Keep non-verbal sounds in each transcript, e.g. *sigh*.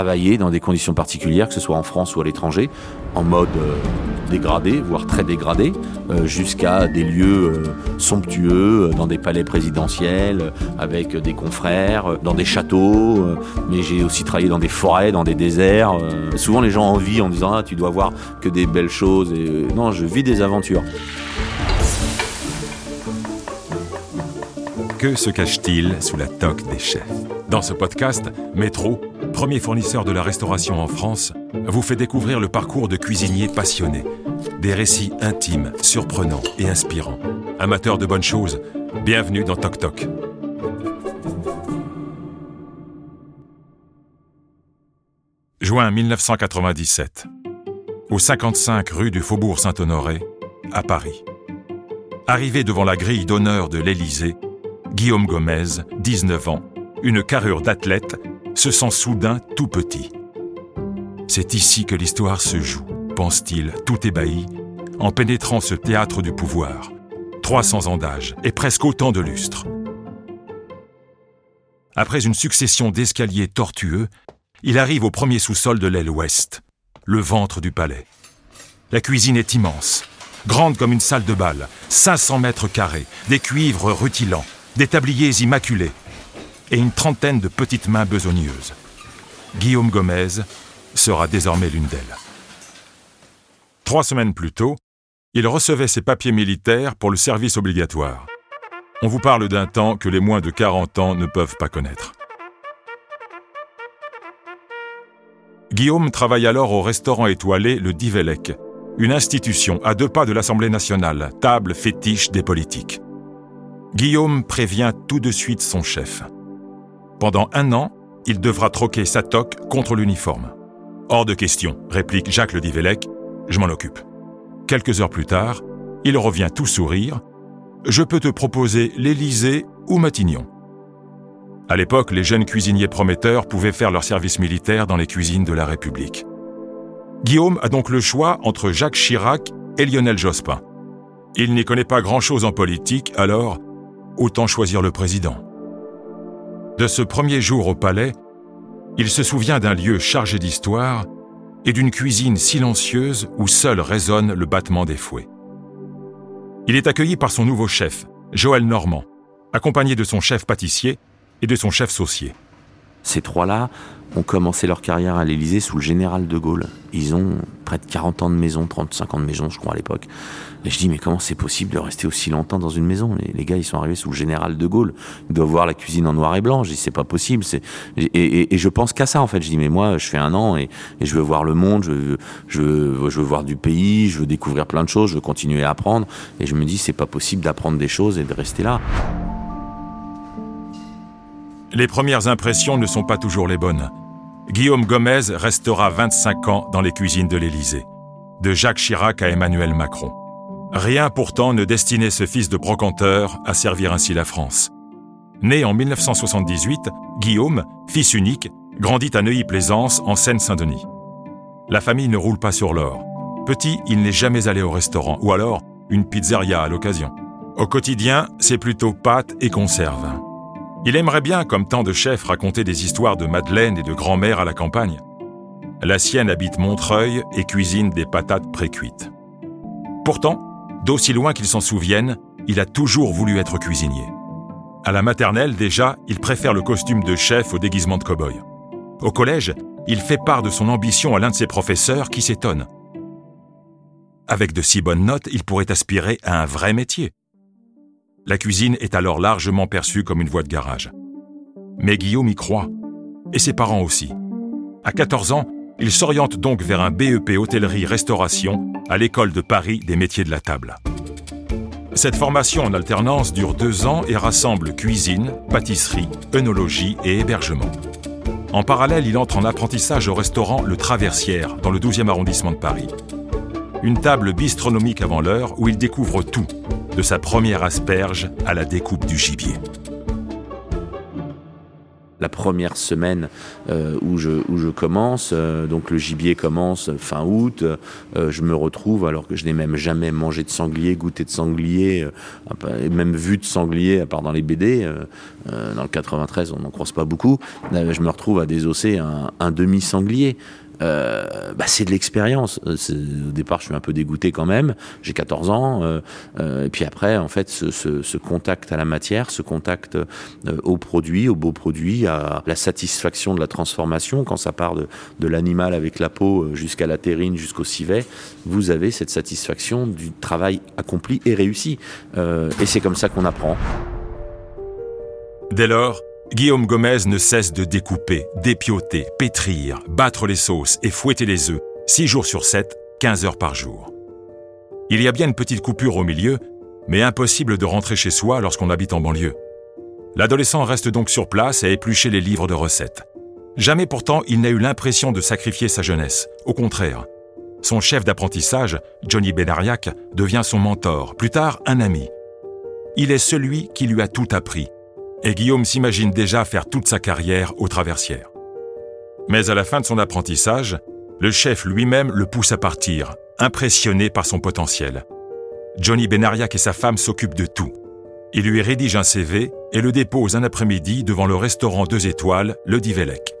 travailler dans des conditions particulières, que ce soit en France ou à l'étranger, en mode euh, dégradé, voire très dégradé, euh, jusqu'à des lieux euh, somptueux, dans des palais présidentiels, avec des confrères, dans des châteaux, mais j'ai aussi travaillé dans des forêts, dans des déserts. souvent les gens envient en disant ah, tu dois voir que des belles choses. Et, non, je vis des aventures. Que se cache-t-il sous la toque des chefs? Dans ce podcast, Métro, premier fournisseur de la restauration en France, vous fait découvrir le parcours de cuisiniers passionnés. Des récits intimes, surprenants et inspirants. Amateurs de bonnes choses, bienvenue dans Toc Toc. Juin 1997. Au 55 rue du Faubourg Saint-Honoré, à Paris. Arrivé devant la grille d'honneur de l'Élysée, Guillaume Gomez, 19 ans, une carrure d'athlète, se sent soudain tout petit. C'est ici que l'histoire se joue, pense-t-il, tout ébahi, en pénétrant ce théâtre du pouvoir. 300 ans d'âge et presque autant de lustres. Après une succession d'escaliers tortueux, il arrive au premier sous-sol de l'aile ouest, le ventre du palais. La cuisine est immense, grande comme une salle de bal, 500 mètres carrés, des cuivres rutilants, des tabliers immaculés et une trentaine de petites mains besogneuses. Guillaume Gomez sera désormais l'une d'elles. Trois semaines plus tôt, il recevait ses papiers militaires pour le service obligatoire. On vous parle d'un temps que les moins de 40 ans ne peuvent pas connaître. Guillaume travaille alors au restaurant étoilé Le Divelec, une institution à deux pas de l'Assemblée nationale, table fétiche des politiques. Guillaume prévient tout de suite son chef. Pendant un an, il devra troquer sa toque contre l'uniforme. Hors de question, réplique Jacques Le Divellec, je m'en occupe. Quelques heures plus tard, il revient tout sourire. Je peux te proposer l'Élysée ou Matignon. À l'époque, les jeunes cuisiniers prometteurs pouvaient faire leur service militaire dans les cuisines de la République. Guillaume a donc le choix entre Jacques Chirac et Lionel Jospin. Il n'y connaît pas grand-chose en politique, alors autant choisir le président. De ce premier jour au palais, il se souvient d'un lieu chargé d'histoire et d'une cuisine silencieuse où seul résonne le battement des fouets. Il est accueilli par son nouveau chef, Joël Normand, accompagné de son chef pâtissier et de son chef saucier. Ces trois-là ont commencé leur carrière à l'Élysée sous le général de Gaulle. Ils ont près de 40 ans de maison, 30-50 ans de maison, je crois, à l'époque. Et je dis, mais comment c'est possible de rester aussi longtemps dans une maison? Les, gars, ils sont arrivés sous le général de Gaulle. Ils doivent voir la cuisine en noir et blanc. Je dis, c'est pas possible. Et, je pense qu'à ça, en fait. Je dis, mais moi, je fais un an et, je veux voir le monde, je, veux, voir du pays, je veux découvrir plein de choses, je veux continuer à apprendre. Et je me dis, c'est pas possible d'apprendre des choses et de rester là. Les premières impressions ne sont pas toujours les bonnes. Guillaume Gomez restera 25 ans dans les cuisines de l'Élysée, de Jacques Chirac à Emmanuel Macron. Rien pourtant ne destinait ce fils de brocanteur à servir ainsi la France. Né en 1978, Guillaume, fils unique, grandit à Neuilly-Plaisance en Seine-Saint-Denis. La famille ne roule pas sur l'or. Petit, il n'est jamais allé au restaurant, ou alors une pizzeria à l'occasion. Au quotidien, c'est plutôt pâtes et conserves. Il aimerait bien, comme tant de chefs, raconter des histoires de Madeleine et de grand-mère à la campagne. La sienne habite Montreuil et cuisine des patates précuites. Pourtant, d'aussi loin qu'il s'en souvienne, il a toujours voulu être cuisinier. À la maternelle, déjà, il préfère le costume de chef au déguisement de cow-boy. Au collège, il fait part de son ambition à l'un de ses professeurs qui s'étonne. Avec de si bonnes notes, il pourrait aspirer à un vrai métier. La cuisine est alors largement perçue comme une voie de garage. Mais Guillaume y croit, et ses parents aussi. À 14 ans, il s'oriente donc vers un BEP hôtellerie-restauration à l'école de Paris des métiers de la table. Cette formation en alternance dure deux ans et rassemble cuisine, pâtisserie, œnologie et hébergement. En parallèle, il entre en apprentissage au restaurant Le Traversière, dans le 12e arrondissement de Paris. Une table bistronomique avant l'heure où il découvre tout, de sa première asperge à la découpe du gibier. la première semaine euh, où, je, commence, euh, donc le gibier commence fin août, euh, je me retrouve, alors que je n'ai même jamais mangé de sanglier, goûté de sanglier, même vu de sanglier, à part dans les BD, dans le 93 on n'en croise pas beaucoup, je me retrouve à désosser un, un demi-sanglier. Euh, bah, c'est de l'expérience. Euh, au départ, je suis un peu dégoûté quand même. J'ai 14 ans. Euh, et puis après, en fait, ce, ce, ce, contact à la matière, ce contact au produit, au beau produit, à la satisfaction de la transformation, quand ça part de, de l'animal avec la peau jusqu'à la terrine, jusqu'au civet, vous avez cette satisfaction du travail accompli et réussi. et c'est comme ça qu'on apprend. Dès lors, Guillaume Gomez ne cesse de découper, dépioter, pétrir, battre les sauces et fouetter les œufs, 6 jours sur 7, 15 heures par jour. Il y a bien une petite coupure au milieu, mais impossible de rentrer chez soi lorsqu'on habite en banlieue. L'adolescent reste donc sur place à éplucher les livres de recettes. Jamais pourtant il n'a eu l'impression de sacrifier sa jeunesse. Au contraire. Son chef d'apprentissage, Johnny Benariac, devient son mentor, plus tard un ami. Il est celui qui lui a tout appris, et Guillaume s'imagine déjà faire toute sa carrière au traversière. Mais à la fin de son apprentissage, le chef lui-même le pousse à partir, impressionné par son potentiel. Johnny Benariac et sa femme s'occupent de tout. Il lui rédige un CV et le dépose un après-midi devant le restaurant deux étoiles, le Divelec,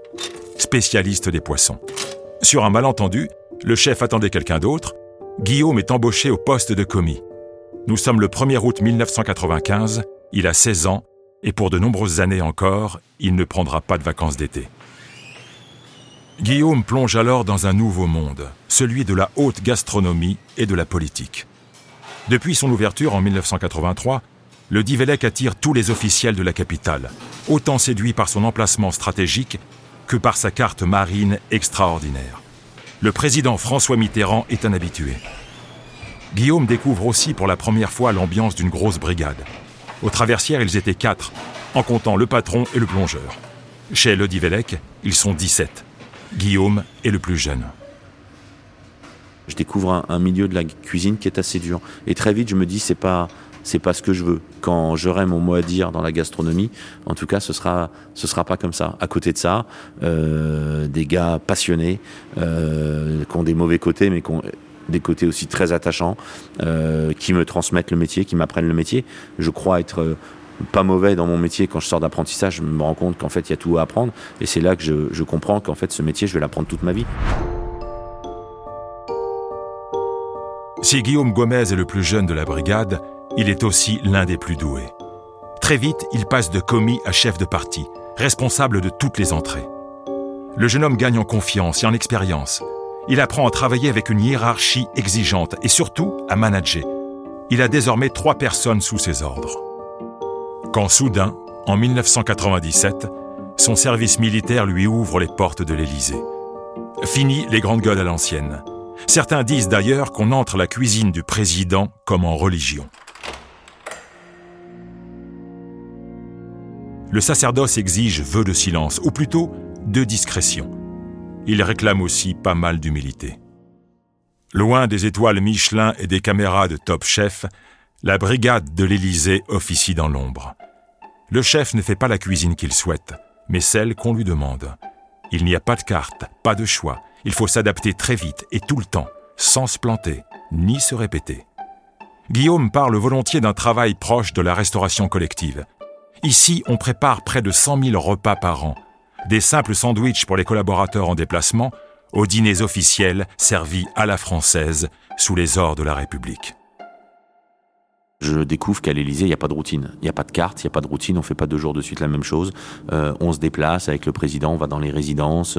spécialiste des poissons. Sur un malentendu, le chef attendait quelqu'un d'autre. Guillaume est embauché au poste de commis. Nous sommes le 1er août 1995, il a 16 ans et pour de nombreuses années encore, il ne prendra pas de vacances d'été. Guillaume plonge alors dans un nouveau monde, celui de la haute gastronomie et de la politique. Depuis son ouverture en 1983, le Divelec attire tous les officiels de la capitale, autant séduits par son emplacement stratégique que par sa carte marine extraordinaire. Le président François Mitterrand est un habitué. Guillaume découvre aussi pour la première fois l'ambiance d'une grosse brigade, au traversière, ils étaient quatre, en comptant le patron et le plongeur. Chez Le Divelec, ils sont 17. Guillaume est le plus jeune. Je découvre un, milieu de la cuisine qui est assez dur. Et très vite, je me dis, c'est pas, c'est pas ce que je veux. Quand j'aurai mon mot à dire dans la gastronomie, en tout cas, ce sera, ce sera pas comme ça. À côté de ça, euh, des gars passionnés, euh, qui ont des mauvais côtés, mais qui ont des côtés aussi très attachants, euh, qui me transmettent le métier, qui m'apprennent le métier. Je crois être euh, pas mauvais dans mon métier quand je sors d'apprentissage, je me rends compte qu'en fait il y a tout à apprendre et c'est là que je, je comprends qu'en fait ce métier je vais l'apprendre toute ma vie. Si Guillaume Gomez est le plus jeune de la brigade, il est aussi l'un des plus doués. Très vite, il passe de commis à chef de parti, responsable de toutes les entrées. Le jeune homme gagne en confiance et en expérience. Il apprend à travailler avec une hiérarchie exigeante et surtout à manager. Il a désormais trois personnes sous ses ordres. Quand soudain, en 1997, son service militaire lui ouvre les portes de l'Élysée. Fini les grandes gueules à l'ancienne. Certains disent d'ailleurs qu'on entre la cuisine du président comme en religion. Le sacerdoce exige vœu de silence, ou plutôt de discrétion il réclame aussi pas mal d'humilité. Loin des étoiles Michelin et des caméras de Top Chef, la brigade de l'Élysée officie dans l'ombre. Le chef ne fait pas la cuisine qu'il souhaite, mais celle qu'on lui demande. Il n'y a pas de carte, pas de choix. Il faut s'adapter très vite et tout le temps, sans se planter, ni se répéter. Guillaume parle volontiers d'un travail proche de la restauration collective. Ici, on prépare près de 100 000 repas par an, des simples sandwichs pour les collaborateurs en déplacement, aux dîners officiels servis à la française sous les ors de la République je découvre qu'à l'Élysée, il n'y a pas de routine. Il n'y a pas de carte, il n'y a pas de routine, on fait pas deux jours de suite la même chose. Euh, on se déplace avec le président, on va dans les résidences.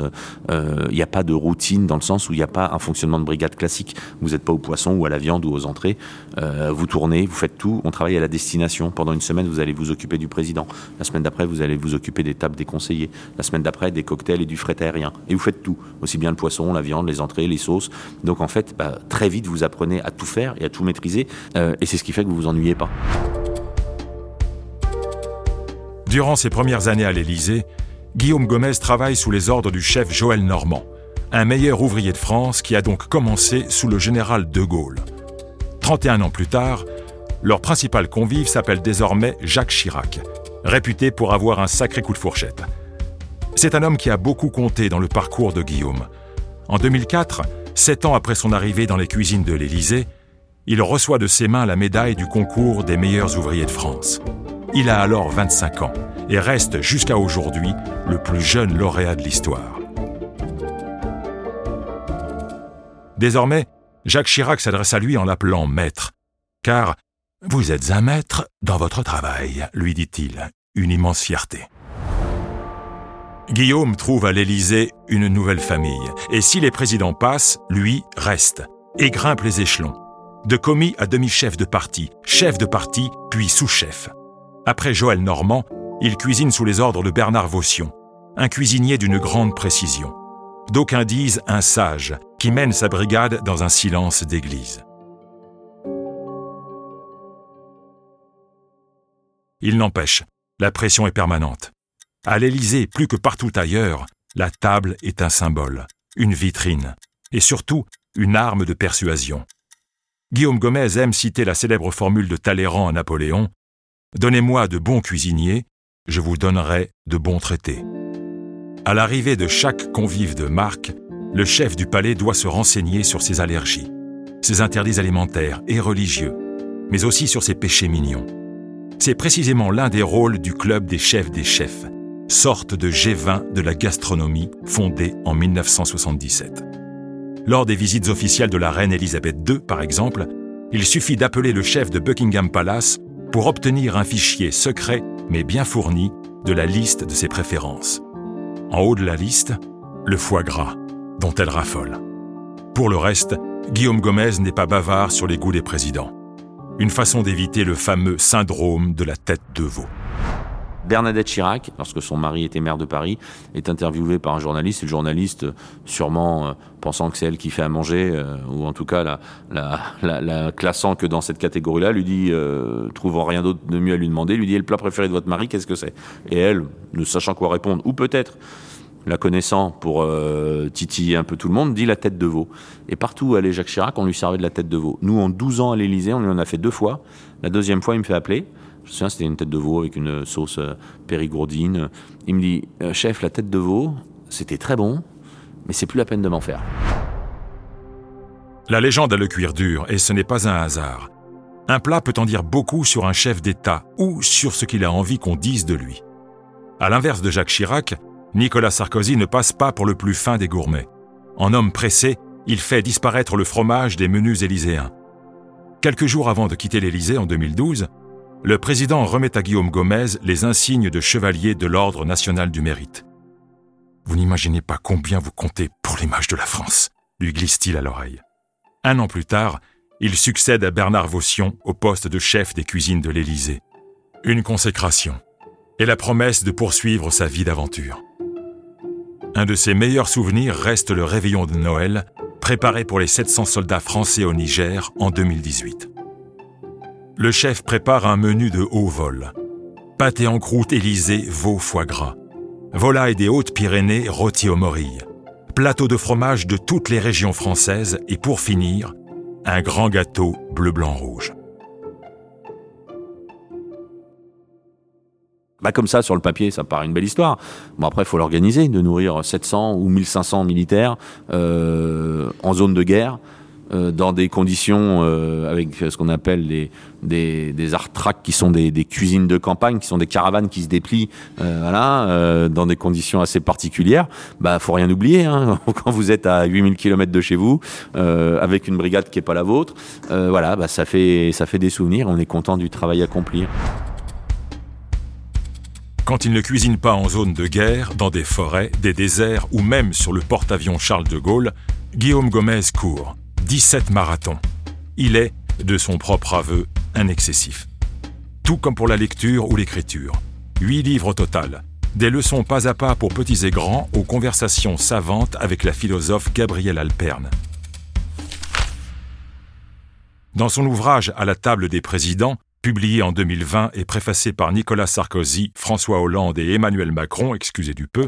Euh, il n'y a pas de routine dans le sens où il n'y a pas un fonctionnement de brigade classique. Vous n'êtes pas au poisson ou à la viande ou aux entrées. Euh, vous tournez, vous faites tout, on travaille à la destination. Pendant une semaine, vous allez vous occuper du président. La semaine d'après, vous allez vous occuper des tables des conseillers. La semaine d'après, des cocktails et du fret aérien. Et vous faites tout, aussi bien le poisson, la viande, les entrées, les sauces. Donc en fait, bah, très vite, vous apprenez à tout faire et à tout maîtriser. Euh, et c'est ce qui fait que vous vous pas. Durant ses premières années à l'Élysée, Guillaume Gomez travaille sous les ordres du chef Joël Normand, un meilleur ouvrier de France qui a donc commencé sous le général de Gaulle. 31 ans plus tard, leur principal convive s'appelle désormais Jacques Chirac, réputé pour avoir un sacré coup de fourchette. C'est un homme qui a beaucoup compté dans le parcours de Guillaume. En 2004, sept ans après son arrivée dans les cuisines de l'Élysée, il reçoit de ses mains la médaille du concours des meilleurs ouvriers de France. Il a alors 25 ans et reste jusqu'à aujourd'hui le plus jeune lauréat de l'histoire. Désormais, Jacques Chirac s'adresse à lui en l'appelant maître, car vous êtes un maître dans votre travail, lui dit-il, une immense fierté. Guillaume trouve à l'Élysée une nouvelle famille, et si les présidents passent, lui reste, et grimpe les échelons, de commis à demi-chef de parti, chef de parti, puis sous-chef. Après Joël Normand, il cuisine sous les ordres de Bernard Vaution, un cuisinier d'une grande précision. D'aucuns disent un sage, qui mène sa brigade dans un silence d'église. Il n'empêche, la pression est permanente. À l'Élysée, plus que partout ailleurs, la table est un symbole, une vitrine, et surtout une arme de persuasion. Guillaume Gomez aime citer la célèbre formule de Talleyrand à Napoléon Donnez-moi de bons cuisiniers, je vous donnerai de bons traités. À l'arrivée de chaque convive de marque, le chef du palais doit se renseigner sur ses allergies, ses interdits alimentaires et religieux, mais aussi sur ses péchés mignons. C'est précisément l'un des rôles du club des chefs des chefs, sorte de G20 de la gastronomie fondée en 1977. Lors des visites officielles de la reine Elisabeth II, par exemple, il suffit d'appeler le chef de Buckingham Palace pour obtenir un fichier secret mais bien fourni de la liste de ses préférences. En haut de la liste, le foie gras, dont elle raffole. Pour le reste, Guillaume Gomez n'est pas bavard sur les goûts des présidents une façon d'éviter le fameux syndrome de la tête de veau. Bernadette Chirac, lorsque son mari était maire de Paris, est interviewée par un journaliste. Et le journaliste, sûrement euh, pensant que c'est elle qui fait à manger, euh, ou en tout cas la, la, classant que dans cette catégorie-là, lui dit, euh, trouvant rien d'autre de mieux à lui demander, lui dit, le plat préféré de votre mari, qu'est-ce que c'est? Et elle, ne sachant quoi répondre, ou peut-être la connaissant pour euh, titiller un peu tout le monde, dit la tête de veau. Et partout où allait Jacques Chirac, on lui servait de la tête de veau. Nous, en 12 ans à l'Élysée, on lui en a fait deux fois. La deuxième fois, il me fait appeler. C'était une tête de veau avec une sauce euh, périgourdine. Il me dit, euh, chef, la tête de veau, c'était très bon, mais c'est plus la peine de m'en faire. La légende a le cuir dur, et ce n'est pas un hasard. Un plat peut en dire beaucoup sur un chef d'État ou sur ce qu'il a envie qu'on dise de lui. À l'inverse de Jacques Chirac, Nicolas Sarkozy ne passe pas pour le plus fin des gourmets. En homme pressé, il fait disparaître le fromage des menus élyséens. Quelques jours avant de quitter l'Élysée en 2012, le président remet à Guillaume Gomez les insignes de chevalier de l'Ordre national du mérite. Vous n'imaginez pas combien vous comptez pour l'image de la France, lui glisse-t-il à l'oreille. Un an plus tard, il succède à Bernard Vaution au poste de chef des cuisines de l'Élysée. Une consécration et la promesse de poursuivre sa vie d'aventure. Un de ses meilleurs souvenirs reste le réveillon de Noël, préparé pour les 700 soldats français au Niger en 2018. Le chef prépare un menu de haut vol. Pâté en croûte Élysée, veau foie gras. Volaille des Hautes-Pyrénées rôti au morille. Plateau de fromage de toutes les régions françaises et pour finir, un grand gâteau bleu-blanc-rouge. Bah comme ça, sur le papier, ça paraît une belle histoire. Bon, après, il faut l'organiser, de nourrir 700 ou 1500 militaires euh, en zone de guerre, euh, dans des conditions euh, avec ce qu'on appelle des, des, des qui sont des, cuisines de campagne, qui sont des caravanes qui se déplient, euh, dans des conditions assez particulières. Bah, faut rien oublier, hein, *laughs* quand vous êtes à 8000 km de chez vous, avec une brigade qui est pas la vôtre, voilà, bah, ça fait, ça fait des souvenirs. On est content du travail accompli. Quand il ne cuisine pas en zone de guerre, dans des forêts, des déserts ou même sur le porte-avions Charles de Gaulle, Guillaume Gomez court 17 marathons. Il est, de son propre aveu, un excessif. Tout comme pour la lecture ou l'écriture. Huit livres au total. Des leçons pas à pas pour petits et grands aux conversations savantes avec la philosophe Gabrielle Alperne. Dans son ouvrage À la table des présidents, publié en 2020 et préfacé par Nicolas Sarkozy, François Hollande et Emmanuel Macron, excusez du peu,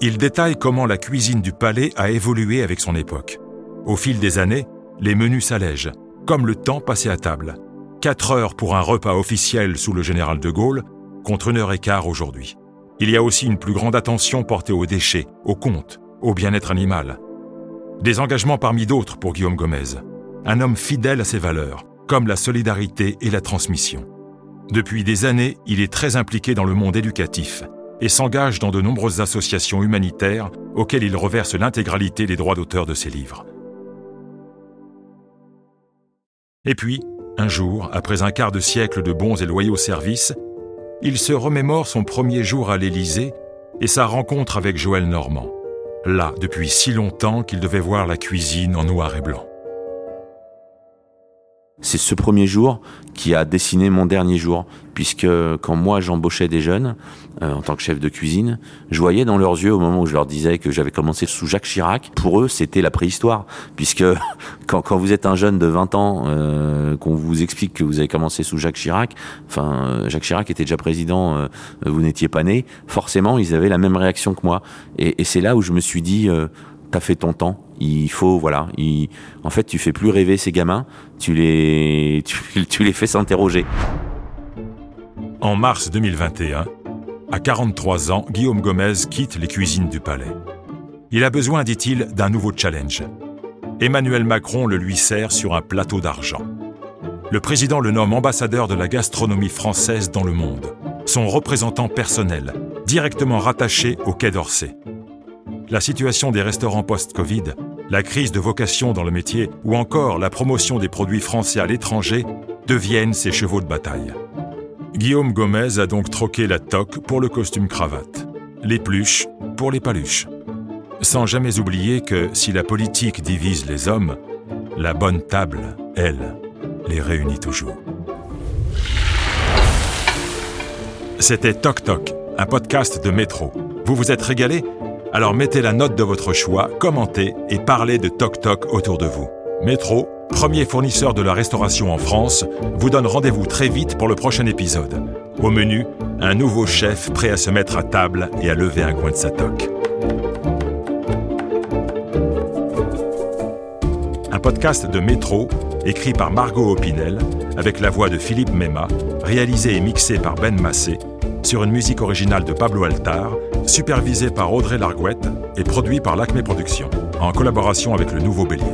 il détaille comment la cuisine du palais a évolué avec son époque. Au fil des années, les menus s'allègent, comme le temps passé à table. Quatre heures pour un repas officiel sous le général de Gaulle, contre une heure et quart aujourd'hui. Il y a aussi une plus grande attention portée aux déchets, aux comptes, au bien-être animal. Des engagements parmi d'autres pour Guillaume Gomez. Un homme fidèle à ses valeurs, comme la solidarité et la transmission. Depuis des années, il est très impliqué dans le monde éducatif et s'engage dans de nombreuses associations humanitaires auxquelles il reverse l'intégralité des droits d'auteur de ses livres. Et puis, un jour, après un quart de siècle de bons et loyaux services, il se remémore son premier jour à l'Élysée et sa rencontre avec Joël Normand, là depuis si longtemps qu'il devait voir la cuisine en noir et blanc. C'est ce premier jour qui a dessiné mon dernier jour, puisque quand moi j'embauchais des jeunes euh, en tant que chef de cuisine, je voyais dans leurs yeux au moment où je leur disais que j'avais commencé sous Jacques Chirac, pour eux c'était la préhistoire, puisque *laughs* quand, quand, vous êtes un jeune de 20 ans, euh, qu'on vous explique que vous avez commencé sous Jacques Chirac, enfin euh, Jacques Chirac était déjà président, euh, vous n'étiez pas né, forcément ils avaient la même réaction que moi, et, et c'est là où je me suis dit t'as fait ton temps. Il faut, voilà. Il, en fait, tu fais plus rêver ces gamins, tu les, *laughs* tu les fais s'interroger. En mars 2021, à 43 ans, Guillaume Gomez quitte les cuisines du palais. Il a besoin, dit-il, d'un nouveau challenge. Emmanuel Macron le lui sert sur un plateau d'argent. Le président le nomme ambassadeur de la gastronomie française dans le monde, son représentant personnel, directement rattaché au Quai d'Orsay la situation des restaurants post-Covid, la crise de vocation dans le métier ou encore la promotion des produits français à l'étranger deviennent ses chevaux de bataille. Guillaume Gomez a donc troqué la toque pour le costume cravate, les pluches pour les paluches. Sans jamais oublier que si la politique divise les hommes, la bonne table, elle, les réunit toujours. C'était Toc Toc, un podcast de métro. Vous vous êtes régalé? Alors mettez la note de votre choix, commentez et parlez de Toc Toc autour de vous. Métro, premier fournisseur de la restauration en France, vous donne rendez-vous très vite pour le prochain épisode. Au menu, un nouveau chef prêt à se mettre à table et à lever un coin de sa toque. Un podcast de Métro, écrit par Margot Opinel, avec la voix de Philippe Mema, réalisé et mixé par Ben Massé, sur une musique originale de Pablo Altar, supervisé par Audrey Largouette et produit par l'Acme Productions, en collaboration avec le Nouveau Bélier.